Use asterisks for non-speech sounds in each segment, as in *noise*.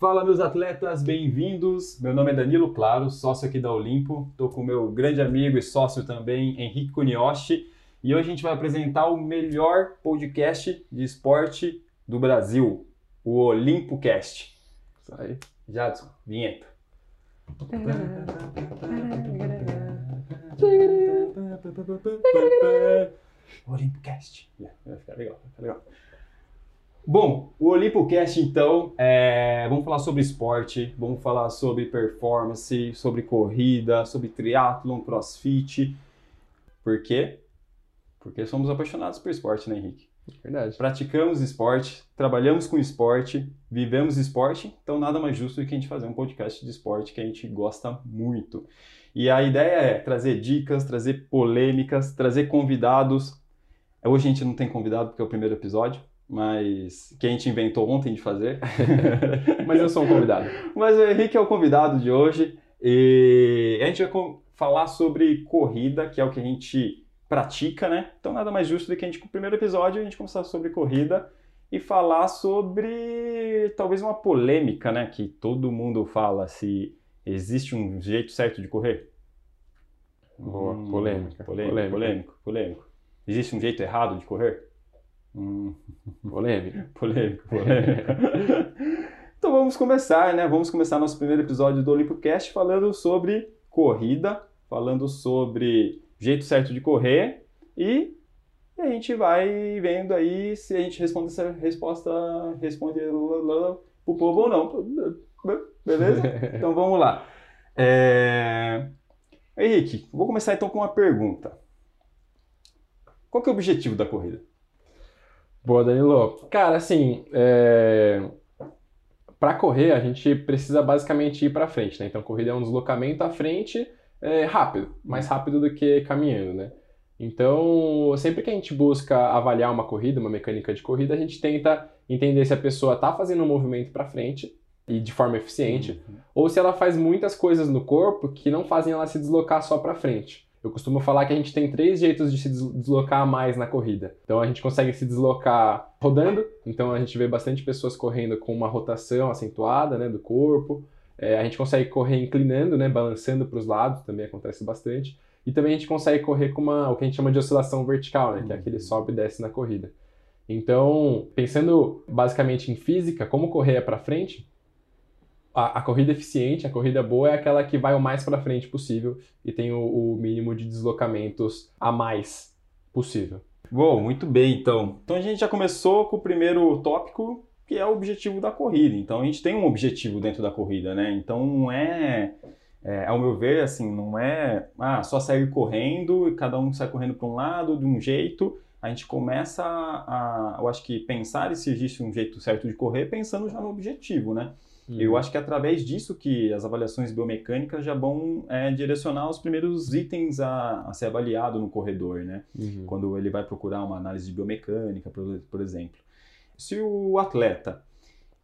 Fala, meus atletas, bem-vindos. Meu nome é Danilo Claro, sócio aqui da Olimpo. Estou com meu grande amigo e sócio também, Henrique Kunioshi. E hoje a gente vai apresentar o melhor podcast de esporte do Brasil, o OlimpoCast. Isso aí. Jadson, vinheta. OlimpoCast. Vai ficar legal, vai ficar legal. Bom, o OlimpoCast então, é, vamos falar sobre esporte, vamos falar sobre performance, sobre corrida, sobre triatlon, crossfit. Por quê? Porque somos apaixonados por esporte, né, Henrique? Verdade. Praticamos esporte, trabalhamos com esporte, vivemos esporte, então nada mais justo do que a gente fazer um podcast de esporte que a gente gosta muito. E a ideia é trazer dicas, trazer polêmicas, trazer convidados. Hoje a gente não tem convidado porque é o primeiro episódio, mas que a gente inventou ontem de fazer. *laughs* Mas eu sou um convidado. mas o Henrique é o convidado de hoje e a gente vai falar sobre corrida, que é o que a gente pratica, né? Então nada mais justo do que a gente, com o primeiro episódio, a gente começar sobre corrida e falar sobre talvez uma polêmica, né? Que todo mundo fala se existe um jeito certo de correr. Boa, Hum, polêmica, Polêmico, polêmica. polêmico, polêmico. Existe um jeito errado de correr? Hum, *laughs* Polêmica. polêmico, polêmico. *laughs* então vamos começar, né? Vamos começar nosso primeiro episódio do OlimpoCast falando sobre corrida, falando sobre jeito certo de correr e a gente vai vendo aí se a gente responde essa resposta, responde pro povo ou não. Beleza? *laughs* Então vamos lá. É... Henrique, vou começar então com uma pergunta. Qual que é o objetivo da corrida? Boa, Danilo. Cara, assim, é... para correr a gente precisa basicamente ir para frente, né? Então, corrida é um deslocamento à frente é, rápido, mais rápido do que caminhando, né? Então, sempre que a gente busca avaliar uma corrida, uma mecânica de corrida, a gente tenta entender se a pessoa está fazendo um movimento para frente e de forma eficiente, ou se ela faz muitas coisas no corpo que não fazem ela se deslocar só para frente. Eu costumo falar que a gente tem três jeitos de se des- deslocar mais na corrida. Então a gente consegue se deslocar rodando, então a gente vê bastante pessoas correndo com uma rotação acentuada né, do corpo. É, a gente consegue correr inclinando, né, balançando para os lados, também acontece bastante. E também a gente consegue correr com uma, o que a gente chama de oscilação vertical, né, que é aquele sobe e desce na corrida. Então, pensando basicamente em física, como correr é para frente, a, a corrida eficiente, a corrida boa é aquela que vai o mais para frente possível e tem o, o mínimo de deslocamentos a mais possível. Bom, muito bem, então. Então a gente já começou com o primeiro tópico, que é o objetivo da corrida. Então a gente tem um objetivo dentro da corrida, né? Então não é, é ao meu ver, assim, não é ah, só sair correndo e cada um sai correndo para um lado, de um jeito. A gente começa a, eu acho que pensar se existe um jeito certo de correr, pensando já no objetivo, né? Eu acho que é através disso que as avaliações biomecânicas já vão é, direcionar os primeiros itens a, a ser avaliado no corredor, né? Uhum. quando ele vai procurar uma análise de biomecânica, por, por exemplo. Se o atleta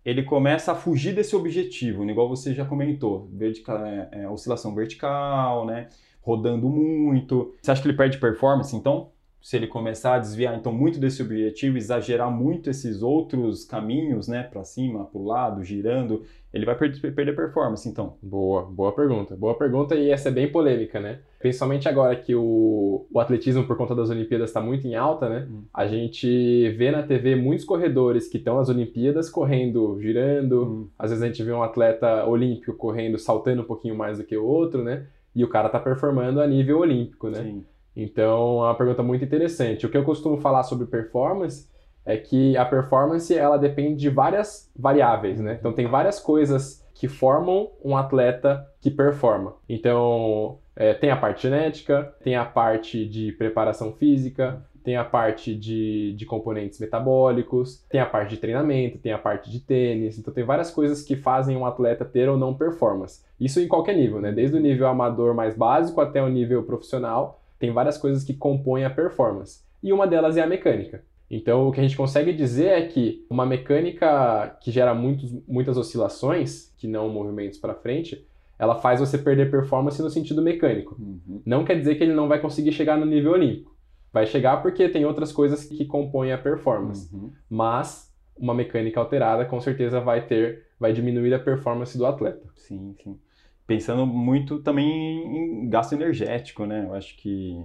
ele começa a fugir desse objetivo, né, igual você já comentou, vertical, é, é, oscilação vertical, né, rodando muito, você acha que ele perde performance? Então, se ele começar a desviar então muito desse objetivo, exagerar muito esses outros caminhos, né, para cima, para o lado, girando, ele vai per perder performance. Então, Boa, boa pergunta. Boa pergunta e essa é bem polêmica, né? Principalmente agora que o, o atletismo, por conta das Olimpíadas, está muito em alta, né? Hum. A gente vê na TV muitos corredores que estão nas Olimpíadas correndo, girando. Hum. Às vezes a gente vê um atleta olímpico correndo, saltando um pouquinho mais do que o outro, né? E o cara tá performando a nível olímpico, né? sim. Então, é uma pergunta muito interessante. O que eu costumo falar sobre performance é que a performance ela depende de várias variáveis, né? Então, tem várias coisas que formam um atleta que performa. Então, é, tem a parte genética, tem a parte de preparação física, tem a parte de, de componentes metabólicos, tem a parte de treinamento, tem a parte de tênis. Então, tem várias coisas que fazem um atleta ter ou não performance. Isso em qualquer nível, né? Desde o nível amador mais básico até o nível profissional tem várias coisas que compõem a performance. E uma delas é a mecânica. Então, o que a gente consegue dizer é que uma mecânica que gera muitos, muitas oscilações, que não movimentos para frente, ela faz você perder performance no sentido mecânico. Uhum. Não quer dizer que ele não vai conseguir chegar no nível olímpico. Vai chegar porque tem outras coisas que compõem a performance. Uhum. Mas uma mecânica alterada com certeza vai ter vai diminuir a performance do atleta. Sim, sim. Pensando muito também em gasto energético, né? Eu acho que,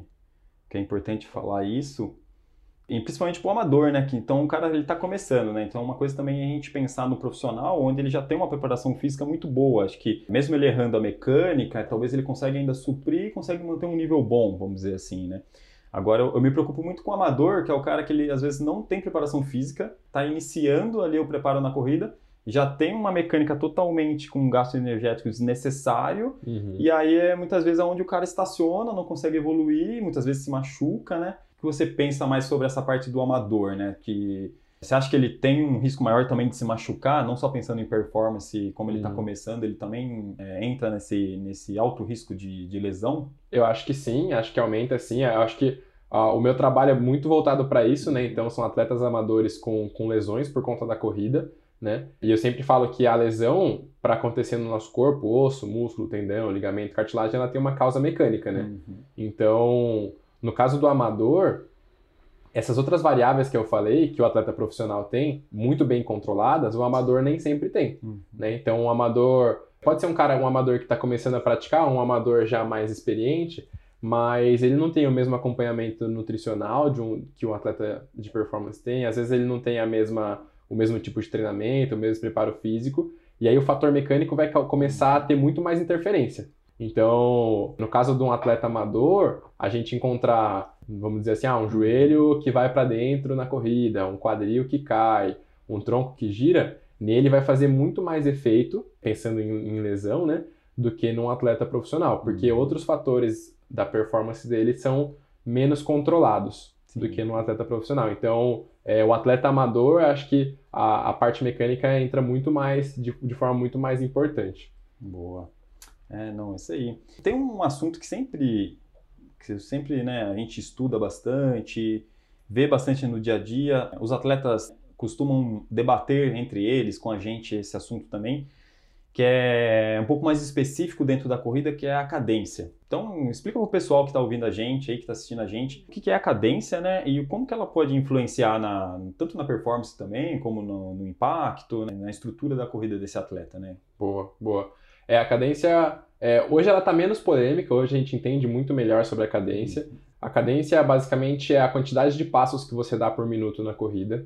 que é importante falar isso. E principalmente para o amador, né? Que, então o cara ele está começando, né? Então uma coisa também é a gente pensar no profissional, onde ele já tem uma preparação física muito boa. Acho que mesmo ele errando a mecânica, talvez ele consiga ainda suprir e consegue manter um nível bom, vamos dizer assim, né? Agora, eu, me preocupo muito com o amador, que é o cara que ele às vezes não tem preparação física, está iniciando ali o preparo na corrida, já tem uma mecânica totalmente com um gasto energético desnecessário, uhum. e aí é muitas vezes onde o cara estaciona, não consegue evoluir, muitas vezes se machuca, né? O que você pensa mais sobre essa parte do amador, né? Que você acha que ele tem um risco maior também de se machucar, não só pensando em performance, como ele está uhum. começando, ele também é, entra nesse, nesse alto risco de, de lesão? Eu acho que sim, acho que aumenta sim. Eu acho que uh, o meu trabalho é muito voltado para isso, né? Então são atletas amadores com, com lesões por conta da corrida. Né? E eu sempre falo que a lesão, para acontecer no nosso corpo, osso, músculo, tendão, ligamento, cartilagem, ela tem uma causa mecânica, né? Uhum. Então, no caso do amador, essas outras variáveis que eu falei, que o atleta profissional tem, muito bem controladas, o amador nem sempre tem. Uhum. Né? Então, o amador pode ser um cara, um amador que está começando a praticar, um amador já mais experiente, mas ele não tem o mesmo acompanhamento nutricional de um, que um atleta de performance tem. Às vezes ele não tem a mesma, o mesmo tipo de treinamento, o mesmo preparo físico, e aí o fator mecânico vai começar a ter muito mais interferência. Então, no caso de um atleta amador, a gente encontrar, vamos dizer assim, ah, um joelho que vai para dentro na corrida, um quadril que cai, um tronco que gira, nele vai fazer muito mais efeito, pensando em, em lesão, né, do que num atleta profissional, porque uhum. outros fatores da performance dele são menos controlados Sim. do que num atleta profissional. Então, é, o atleta amador, acho que a, a parte mecânica entra muito mais, de, de forma muito mais importante. Boa. É, não, isso aí. Tem um assunto que sempre, que sempre né, a gente estuda bastante, vê bastante no dia a dia. Os atletas costumam debater entre eles, com a gente, esse assunto também, que é um pouco mais específico dentro da corrida, que é a cadência. Então, explica para o pessoal que está ouvindo a gente, aí que está assistindo a gente, o que é a cadência, né? E como que ela pode influenciar na, tanto na performance também, como no, no impacto, né? na estrutura da corrida desse atleta, né? Boa, boa. É, a cadência, é, hoje ela está menos polêmica, hoje a gente entende muito melhor sobre a cadência. A cadência basicamente é a quantidade de passos que você dá por minuto na corrida.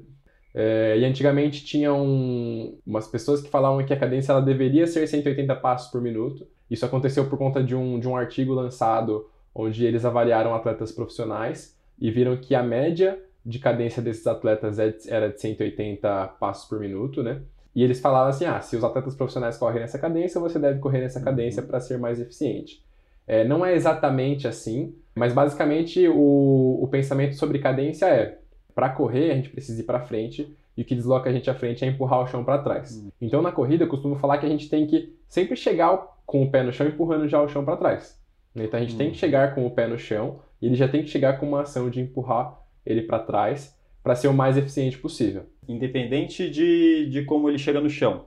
É, e antigamente tinham umas pessoas que falavam que a cadência ela deveria ser 180 passos por minuto. Isso aconteceu por conta de um, de um artigo lançado onde eles avaliaram atletas profissionais e viram que a média de cadência desses atletas é era de 180 passos por minuto, né? E eles falavam assim: ah, se os atletas profissionais correm nessa cadência, você deve correr nessa cadência para ser mais eficiente. É, não é exatamente assim, mas basicamente o, o pensamento sobre cadência é: para correr, a gente precisa ir para frente e o que desloca a gente à frente é empurrar o chão para trás. Uhum. Então na corrida eu costumo falar que a gente tem que sempre chegar com o pé no chão empurrando já o chão para trás. Então a gente uhum. tem que chegar com o pé no chão e ele já tem que chegar com uma ação de empurrar ele para trás para ser o mais eficiente possível. Independente de, de como ele chega no chão.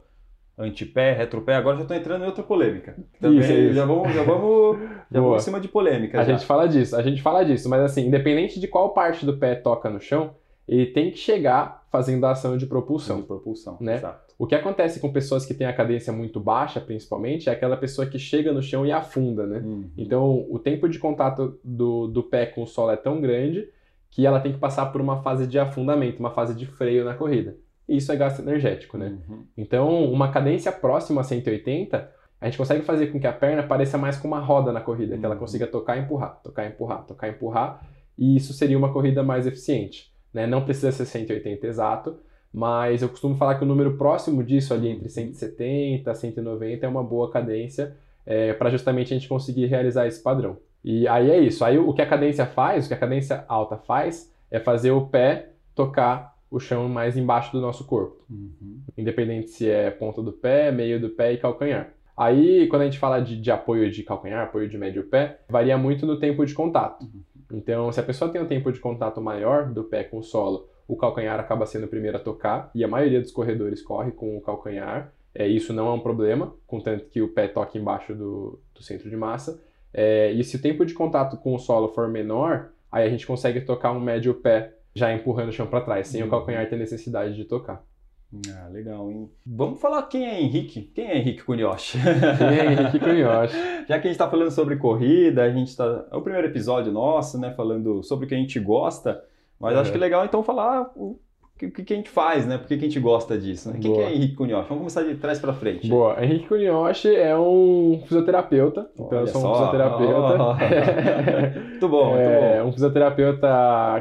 Antipé, retropé, agora já estou entrando em outra polêmica. Também isso, isso. já vamos, já vamos, já vamos em cima de polêmica. A já. gente fala disso, a gente fala disso, mas assim, independente de qual parte do pé toca no chão, ele tem que chegar fazendo a ação de propulsão. De propulsão, né? Exato. O que acontece com pessoas que têm a cadência muito baixa, principalmente, é aquela pessoa que chega no chão e afunda, né? Uhum. Então, o tempo de contato do, do pé com o solo é tão grande que ela tem que passar por uma fase de afundamento, uma fase de freio na corrida. E isso é gasto energético, né? Uhum. Então, uma cadência próxima a 180, a gente consegue fazer com que a perna pareça mais com uma roda na corrida, uhum. que ela uhum. consiga tocar e empurrar, tocar e empurrar, tocar e empurrar, e isso seria uma corrida mais eficiente. Né? Não precisa ser 180 exato, mas eu costumo falar que o número próximo disso, ali entre 170 e 190, é uma boa cadência é, para justamente a gente conseguir realizar esse padrão. E aí é isso. Aí o que a cadência faz, o que a cadência alta faz, é fazer o pé tocar o chão mais embaixo do nosso corpo. Uhum. Independente se é ponta do pé, meio do pé e calcanhar. Aí, quando a gente fala de, de apoio de calcanhar, apoio de médio pé, varia muito no tempo de contato. Uhum. Então, se a pessoa tem um tempo de contato maior do pé com o solo, o calcanhar acaba sendo o primeiro a tocar, e a maioria dos corredores corre com o calcanhar. É, isso não é um problema, contanto que o pé toque embaixo do, do centro de massa. É, e se o tempo de contato com o solo for menor, aí a gente consegue tocar um médio pé já empurrando o chão para trás, sem uhum. o calcanhar ter necessidade de tocar. Ah, legal, hein? Vamos falar quem é Henrique. Quem é Henrique Cunioche? Quem é Henrique Cunioche? *laughs* Já que a gente está falando sobre corrida, a gente está. É o primeiro episódio nosso, né? Falando sobre o que a gente gosta. Mas Uhum. acho que é legal então falar o que, que a gente faz, né? Por que a gente gosta disso, né? Quem que é Henrique Cunioche? Vamos começar de trás para frente. Boa. Henrique Cunioche é um fisioterapeuta. Então eu Olha sou um só. fisioterapeuta. *laughs* Muito bom, muito É bom. um fisioterapeuta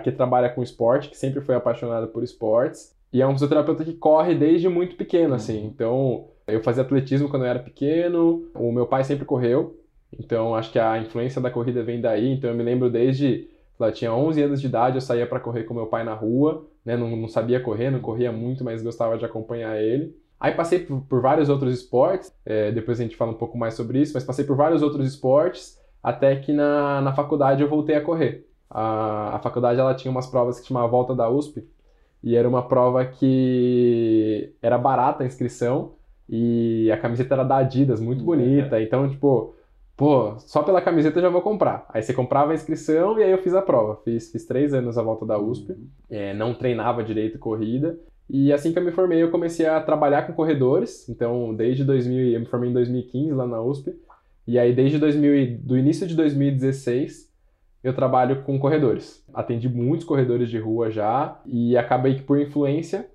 que trabalha com esporte, que sempre foi apaixonado por esportes. E é um fisioterapeuta que corre desde muito pequeno, assim. Então, eu fazia atletismo quando eu era pequeno, o meu pai sempre correu. Então, acho que a influência da corrida vem daí. Então, eu me lembro desde, lá, eu tinha 11 anos de idade, eu saía para correr com meu pai na rua, né? Não, não sabia correr, não corria muito, mas gostava de acompanhar ele. Aí passei por, por vários outros esportes, é, depois a gente fala um pouco mais sobre isso, mas passei por vários outros esportes, até que na, na faculdade eu voltei a correr. A, a faculdade ela tinha umas provas que chamava Volta da USP, e era uma prova que era barata a inscrição, e a camiseta era da Adidas, muito bonita, então, tipo, pô, só pela camiseta eu já vou comprar. Aí você comprava a inscrição e aí eu fiz a prova. Fiz, fiz três anos a volta da USP, é, não treinava direito corrida. E assim que eu me formei, eu comecei a trabalhar com corredores. Então, desde 2000, eu me formei em 2015 lá na USP. E aí, desde 2000, e- do início de 2016, eu trabalho com corredores. Atendi muitos corredores de rua já e acabei que por influência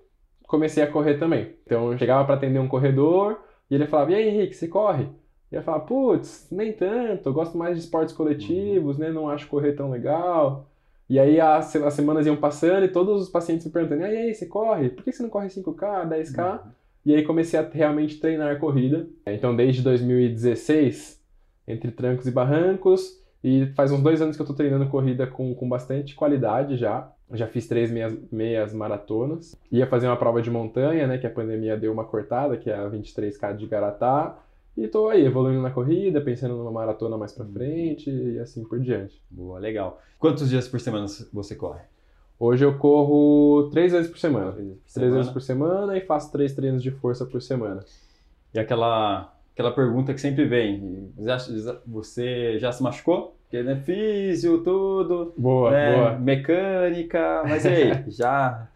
comecei a correr também. Então, eu chegava para atender um corredor e ele falava: "E aí, Henrique, você corre?" E eu falava: "Putz, nem tanto. Eu gosto mais de esportes coletivos, né? Não acho correr tão legal." E aí as, as semanas iam passando e todos os pacientes me perguntando: "E aí, você corre? Por que você não corre 5K, 10K?" E aí comecei a realmente treinar corrida. Então, desde 2016, entre trancos e barrancos, e faz uns dois anos que eu tô treinando corrida com, com bastante qualidade já. Já fiz três meias, meias maratonas. Ia fazer uma prova de montanha, né? Que a pandemia deu uma cortada, que é a 23K de Garatá. E tô aí, evoluindo na corrida, pensando numa maratona mais pra frente e assim por diante. Boa, legal. Quantos dias por semana você corre? Hoje eu corro três vezes por semana. Três vezes por Três vezes semana. por semana e faço três treinos de força por semana. E aquela, aquela pergunta que sempre vem: você já se machucou? Porque, né, físio, tudo, Boa, né, boa. mecânica, mas e aí, *laughs* já,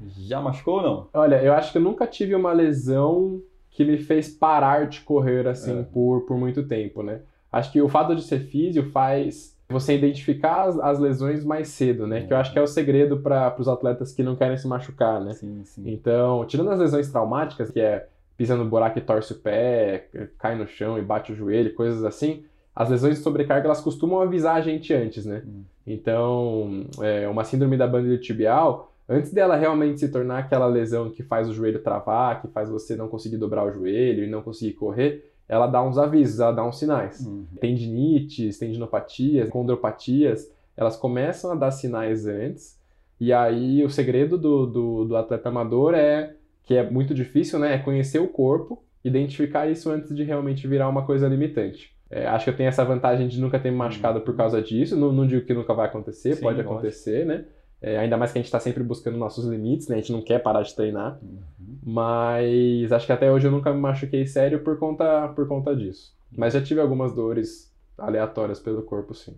já machucou ou não? Olha, eu acho que eu nunca tive uma lesão que me fez parar de correr assim É. por, por muito tempo, né? Acho que o fato de ser físio faz você identificar as, as lesões mais cedo, né? Que eu acho que é o segredo para os atletas que não querem se machucar, né? Sim, sim. Então, tirando as lesões traumáticas, que é pisa no buraco e torce o pé, cai no chão e bate o joelho, coisas assim, as lesões de sobrecarga elas costumam avisar a gente antes, né? Hum. Então, é, uma síndrome da banda tibial, antes dela realmente se tornar aquela lesão que faz o joelho travar, que faz você não conseguir dobrar o joelho e não conseguir correr, ela dá uns avisos, ela dá uns sinais Uhum. tendinites, tendinopatias, condropatias, elas começam a dar sinais antes. E aí o segredo do, do, do atleta amador é, que é muito difícil, né? É conhecer o corpo, identificar isso antes de realmente virar uma coisa limitante. É, acho que eu tenho essa vantagem de nunca ter me machucado por causa disso. Não, não digo que nunca vai acontecer, Sim, pode lógico. acontecer, né? É, ainda mais que a gente está sempre buscando nossos limites, né? A gente não quer parar de treinar. Uhum. Mas acho que até hoje eu nunca me machuquei sério por conta, por conta disso. Mas já tive algumas dores aleatórias pelo corpo, sim.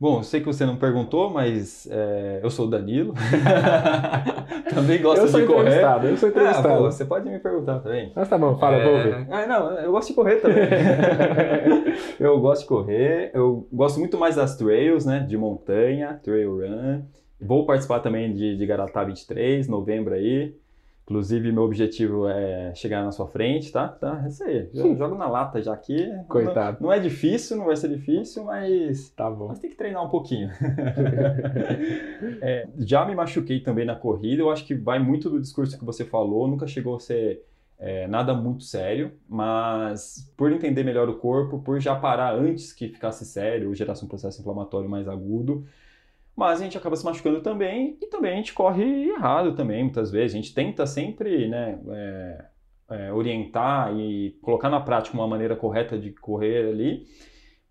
Bom, sei que você não perguntou, mas é, eu sou o Danilo. *laughs* também gosto de correr. eu sou Ah, entrevistado. pô, você pode me perguntar também. Mas tá bom, fala, É, vou ouvir. Ah, não, eu gosto de correr também. *laughs* eu gosto de correr, eu gosto muito mais das trails, né, de montanha, trail run. Vou participar também de, de Garatá 23, novembro aí. Inclusive, meu objetivo é chegar na sua frente, tá? Tá, é isso aí. Eu jogo na lata já aqui. Coitado. Não, não é difícil, não vai ser difícil, mas Tá bom. mas tem que treinar um pouquinho. *laughs* É, já me machuquei também na corrida. Eu acho que vai muito do discurso que você falou. Nunca chegou a ser é, nada muito sério, mas por entender melhor o corpo, por já parar antes que ficasse sério ou gerasse um processo inflamatório mais agudo. Mas a gente acaba se machucando também e também a gente corre errado também, muitas vezes. A gente tenta sempre, né, é, é, orientar e colocar na prática uma maneira correta de correr ali.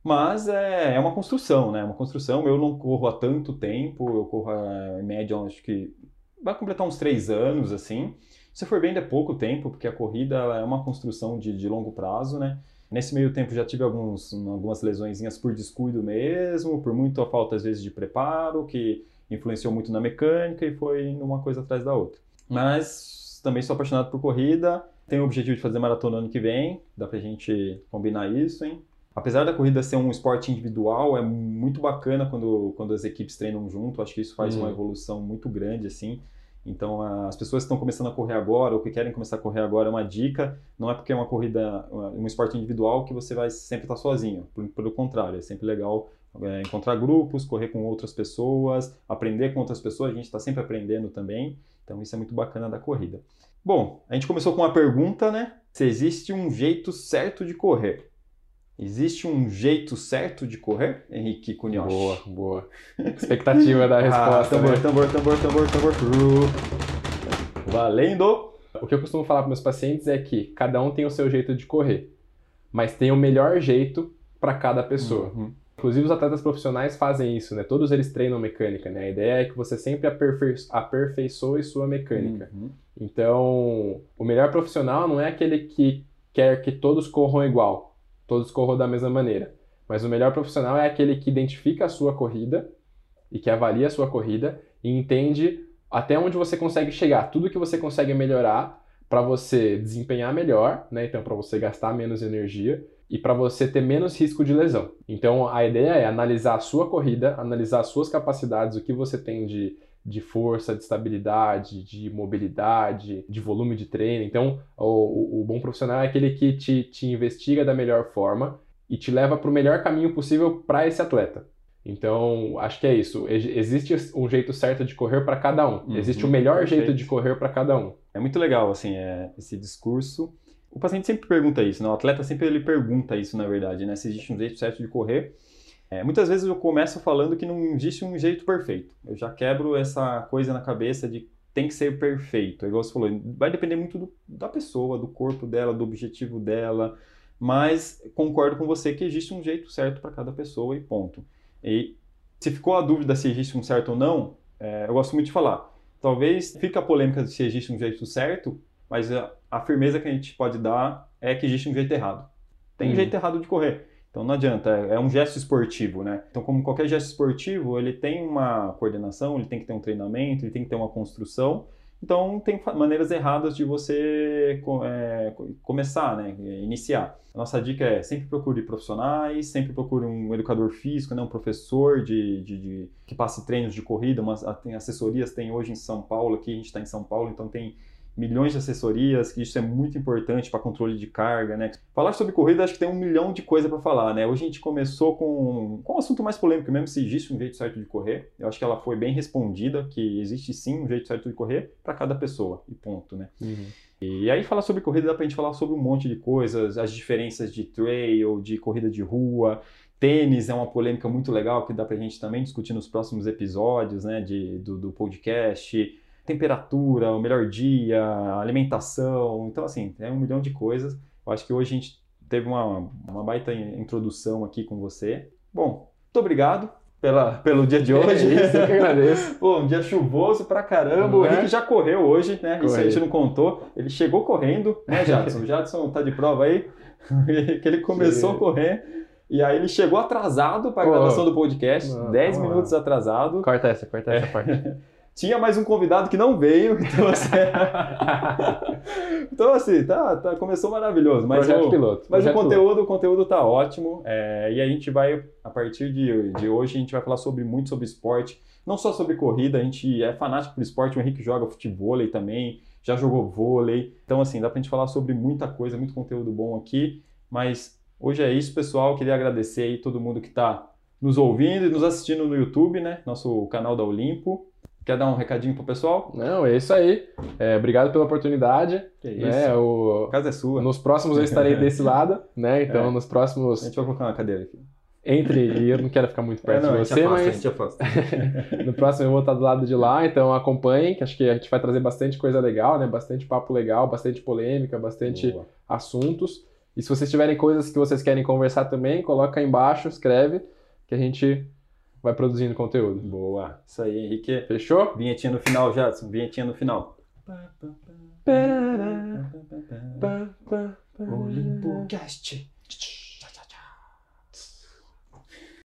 Mas é, é uma construção, né? Uma construção. Eu não corro há tanto tempo, eu corro é, em média, acho que vai completar uns três anos, assim. Se for bem, é pouco tempo, porque a corrida é uma construção de, de longo prazo, né? Nesse meio tempo já tive alguns, algumas lesõezinhas por descuido mesmo, por muita falta, às vezes, de preparo, que influenciou muito na mecânica e foi uma coisa atrás da outra. Mas também sou apaixonado por corrida, tenho o objetivo de fazer maratona ano que vem, dá pra gente combinar isso, hein? Apesar da corrida ser um esporte individual, é muito bacana quando, quando as equipes treinam junto, acho que isso faz Uhum. uma evolução muito grande, assim. Então, as pessoas que estão começando a correr agora ou que querem começar a correr agora, uma dica, não é porque é uma corrida, um esporte individual que você vai sempre estar sozinho. Pelo contrário, é sempre legal é, encontrar grupos, correr com outras pessoas, aprender com outras pessoas, a gente está sempre aprendendo também, então isso é muito bacana da corrida. Bom, a gente começou com uma pergunta, né? Se existe um jeito certo de correr. Existe um jeito certo de correr, Henrique Cunhoche? Boa, boa. *laughs* Expectativa da resposta. Ah, tambor, né? tambor, tambor, tambor, tambor. Valendo! O que eu costumo falar para meus pacientes é que cada um tem o seu jeito de correr, mas tem o melhor jeito para cada pessoa. Uhum. Inclusive os atletas profissionais fazem isso, né? Todos eles treinam mecânica, né? A ideia é que você sempre aperfei aperfeiçoe sua mecânica. Uhum. Então, o melhor profissional não é aquele que quer que todos corram igual, todos corram da mesma maneira. Mas o melhor profissional é aquele que identifica a sua corrida e que avalia a sua corrida e entende até onde você consegue chegar, tudo que você consegue melhorar para você desempenhar melhor, né? Então, para você gastar menos energia e para você ter menos risco de lesão. Então, a ideia é analisar a sua corrida, analisar as suas capacidades, o que você tem de, de força, de estabilidade, de mobilidade, de volume de treino. Então, o, o, bom profissional é aquele que te, te investiga da melhor forma e te leva para o melhor caminho possível para esse atleta. Então, acho que é isso. Existe um jeito certo de correr para cada um. Uhum, Existe o melhor perfeito. jeito de correr para cada um. É muito legal, assim, é, esse discurso. O paciente sempre pergunta isso, né? O atleta sempre ele pergunta isso, na verdade, né? Se existe um jeito certo de correr. É, muitas vezes eu começo falando que não existe um jeito perfeito. Eu já quebro essa coisa na cabeça de tem que ser perfeito. É Igual você falou, vai depender muito do, da pessoa, do corpo dela, do objetivo dela. Mas concordo com você que existe um jeito certo para cada pessoa e ponto. E se ficou a dúvida se existe um certo ou não, é, eu gosto muito de falar. Talvez fique a polêmica de se existe um jeito certo, mas a, a, firmeza que a gente pode dar é que existe um jeito errado. Tem um Uhum. jeito errado de correr. Então não adianta, é, é um gesto esportivo, né? Então, como qualquer gesto esportivo, ele tem uma coordenação, ele tem que ter um treinamento, ele tem que ter uma construção. Então, tem maneiras erradas de você é, co- começar, né? Iniciar. A nossa dica é sempre procure profissionais, sempre procure um educador físico, né? um professor de, de- de- que passe treinos de corrida. Umas, tem assessorias, tem hoje em São Paulo, aqui a gente está em São Paulo, então tem milhões de assessorias, que isso é muito importante para controle de carga, né? Falar sobre corrida, acho que tem um milhão de coisa para falar, né? Hoje a gente começou com, com um assunto mais polêmico mesmo, se existe um jeito certo de correr. Eu acho que ela foi bem respondida, que existe sim um jeito certo de correr para cada pessoa, e ponto, né? E aí falar sobre corrida dá pra gente falar sobre um monte de coisas, as diferenças de trail, de corrida de rua, tênis é uma polêmica muito legal que dá pra gente também discutir nos próximos episódios, né, de, do, do podcast, temperatura, o melhor dia, alimentação, então assim, é um milhão de coisas. Eu acho que hoje a gente teve uma, uma baita introdução aqui com você. Bom, muito obrigado pela, pelo dia de hoje. É isso, eu que agradeço. *laughs* Pô, um dia chuvoso pra caramba. Não o é? Henrique já correu hoje, né? Isso a gente não contou. Ele chegou correndo, né, Jadson? O *laughs* Jadson tá de prova aí, *laughs* que ele começou a Cheguei. correr. E aí ele chegou atrasado para a gravação do podcast, Não, 10 calma lá. minutos atrasado. Corta essa, corta essa parte. Tinha mais um convidado que não veio, *laughs* então assim, *laughs* então, assim tá, tá- começou maravilhoso. Mas, projeto o, piloto. mas o projeto conteúdo, o conteúdo tá ótimo. é, e a gente vai, a partir de, de hoje, a gente vai falar sobre muito sobre esporte. Não só sobre corrida, a gente é fanático por esporte. O Henrique joga futebol também, já jogou vôlei. Então, assim, dá pra gente falar sobre muita coisa, muito conteúdo bom aqui. Mas hoje é isso, pessoal. Queria agradecer aí todo mundo que tá nos ouvindo e nos assistindo no YouTube, né? Nosso canal da Olimpo. Quer dar um recadinho pro pessoal? Não, é isso aí. É, obrigado pela oportunidade. Que Né, o- A casa é sua. Nos próximos eu estarei *laughs* desse lado, né? Então, É. nos A próximos. gente vai colocar uma cadeira aqui. Entre. E eu não quero ficar muito perto É, não, a de gente você, afasta, a mas *laughs* no próximo eu vou estar do lado de lá, então acompanhem, que acho que a gente vai trazer bastante coisa legal, né? Bastante papo legal, bastante polêmica, bastante Boa. assuntos. E se vocês tiverem coisas que vocês querem conversar também, coloca aí embaixo, escreve, que a gente vai produzindo conteúdo. Boa. Isso aí, Henrique. Fechou? Vinhetinha no final, Jadson. Vinhetinha no final.